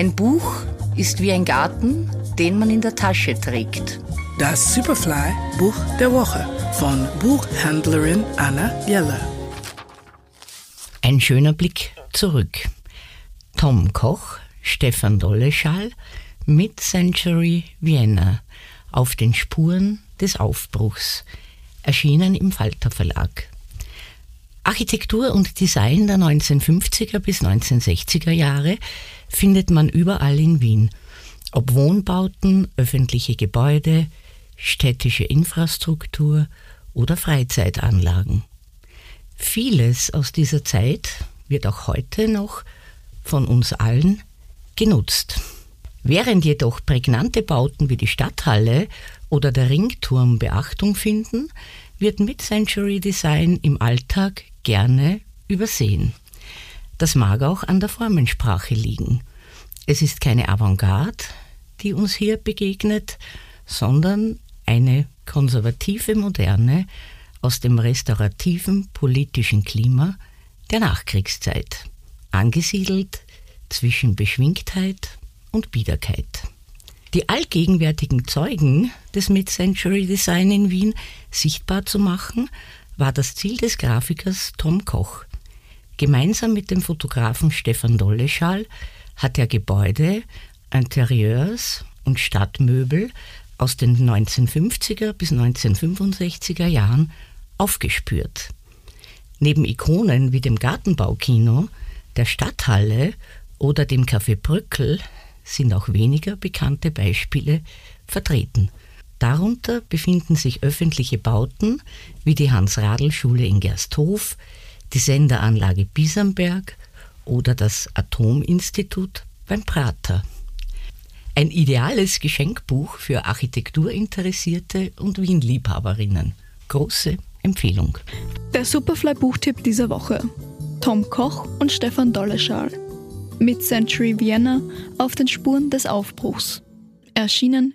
Ein Buch ist wie ein Garten, den man in der Tasche trägt. Das Superfly Buch der Woche von Buchhändlerin Anna Jeller. Ein schöner Blick zurück. Tom Koch, Stefan Dolleschall, Mid-Century Vienna auf den Spuren des Aufbruchs, erschienen im Falter Verlag. Architektur und Design der 1950er bis 1960er Jahre findet man überall in Wien, ob Wohnbauten, öffentliche Gebäude, städtische Infrastruktur oder Freizeitanlagen. Vieles aus dieser Zeit wird auch heute noch von uns allen genutzt. Während jedoch prägnante Bauten wie die Stadthalle oder der Ringturm Beachtung finden, wird Mid-Century Design im Alltag gerne übersehen. Das mag auch an der Formensprache liegen. Es ist keine Avantgarde, die uns hier begegnet, sondern eine konservative Moderne aus dem restaurativen politischen Klima der Nachkriegszeit, angesiedelt zwischen Beschwingtheit und Biederkeit. Die allgegenwärtigen Zeugen des Mid-Century Design in Wien sichtbar zu machen, war das Ziel des Grafikers Tom Koch. Gemeinsam mit dem Fotografen Stefan Dolleschal hat er Gebäude, Interieurs und Stadtmöbel aus den 1950er bis 1965er Jahren aufgespürt. Neben Ikonen wie dem Gartenbaukino, der Stadthalle oder dem Café Brückel sind auch weniger bekannte Beispiele vertreten. Darunter befinden sich öffentliche Bauten wie die Hans-Radl-Schule in Gersthof, die Senderanlage Bisamberg oder das Atominstitut beim Prater. Ein ideales Geschenkbuch für Architekturinteressierte und Wien-Liebhaberinnen. Große Empfehlung. Der Superfly-Buchtipp dieser Woche. Tom Koch und Stefan Dolleschal. Mit Century Vienna auf den Spuren des Aufbruchs. Erschienen